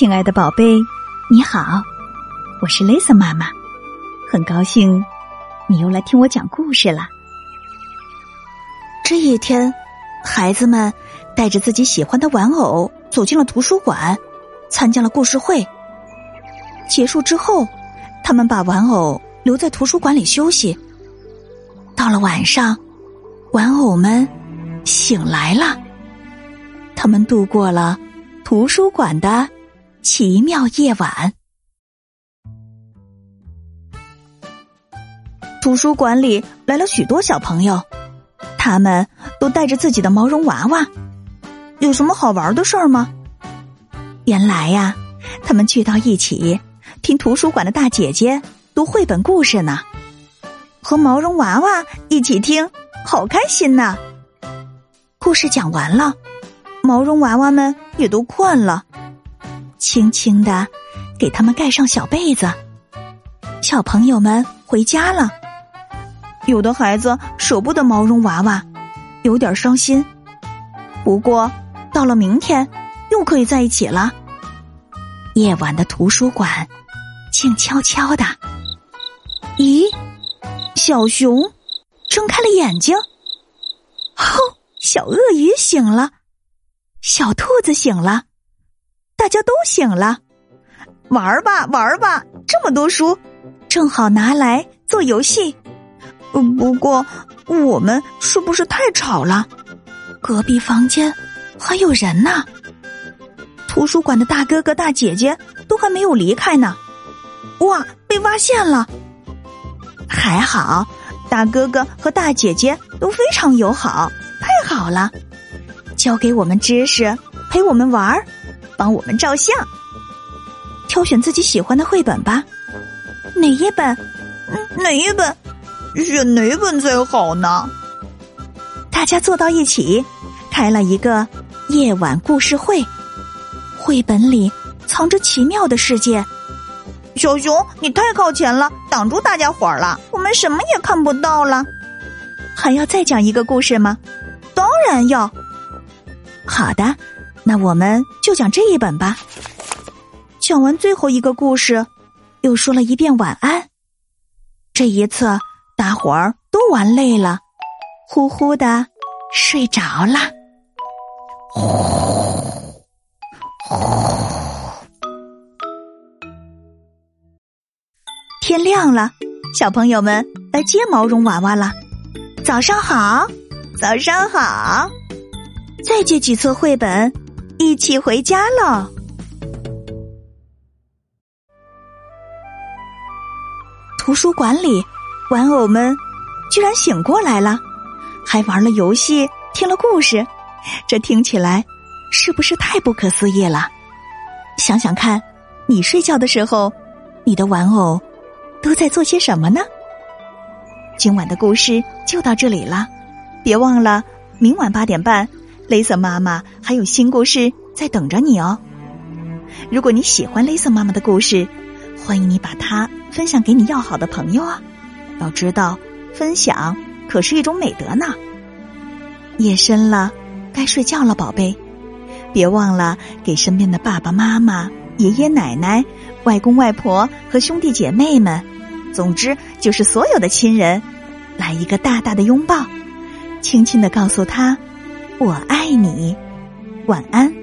亲爱的宝贝，你好，我是 Lisa 妈妈，很高兴你又来听我讲故事了。这一天，孩子们带着自己喜欢的玩偶走进了图书馆，参加了故事会。结束之后，他们把玩偶留在图书馆里休息。到了晚上，玩偶们醒来了，他们度过了图书馆的。奇妙夜晚，图书馆里来了许多小朋友，他们都带着自己的毛绒娃娃。有什么好玩的事儿吗？原来呀，他们聚到一起听图书馆的大姐姐读绘本故事呢，和毛绒娃娃一起听，好开心呐！故事讲完了，毛绒娃娃们也都困了。轻轻的给他们盖上小被子，小朋友们回家了。有的孩子舍不得毛绒娃娃，有点伤心。不过到了明天，又可以在一起了。夜晚的图书馆静悄悄的。咦，小熊睁开了眼睛。哦，小鳄鱼醒了，小兔子醒了。大家都醒了，玩吧玩吧，这么多书，正好拿来做游戏。不过我们是不是太吵了？隔壁房间还有人呢。图书馆的大哥哥大姐姐都还没有离开呢。哇，被发现了！还好，大哥哥和大姐姐都非常友好，太好了，教给我们知识，陪我们玩儿。帮我们照相，挑选自己喜欢的绘本吧。哪一本？嗯哪一本？选哪一本最好呢？大家坐到一起，开了一个夜晚故事会。绘本里藏着奇妙的世界。小熊，你太靠前了，挡住大家伙儿了，我们什么也看不到了。还要再讲一个故事吗？当然要。好的。那我们就讲这一本吧。讲完最后一个故事，又说了一遍晚安。这一次，大伙儿都玩累了，呼呼的睡着了。呼呼。天亮了，小朋友们来接毛绒娃娃了。早上好，早上好。再借几册绘本。一起回家了。图书馆里，玩偶们居然醒过来了，还玩了游戏，听了故事。这听起来是不是太不可思议了？想想看，你睡觉的时候，你的玩偶都在做些什么呢？今晚的故事就到这里了，别忘了明晚八点半。雷瑟妈妈还有新故事在等着你哦！如果你喜欢雷瑟妈妈的故事，欢迎你把它分享给你要好的朋友啊！要知道，分享可是一种美德呢。夜深了，该睡觉了，宝贝，别忘了给身边的爸爸妈妈、爷爷奶奶、外公外婆和兄弟姐妹们，总之就是所有的亲人，来一个大大的拥抱，轻轻的告诉他。我爱你，晚安。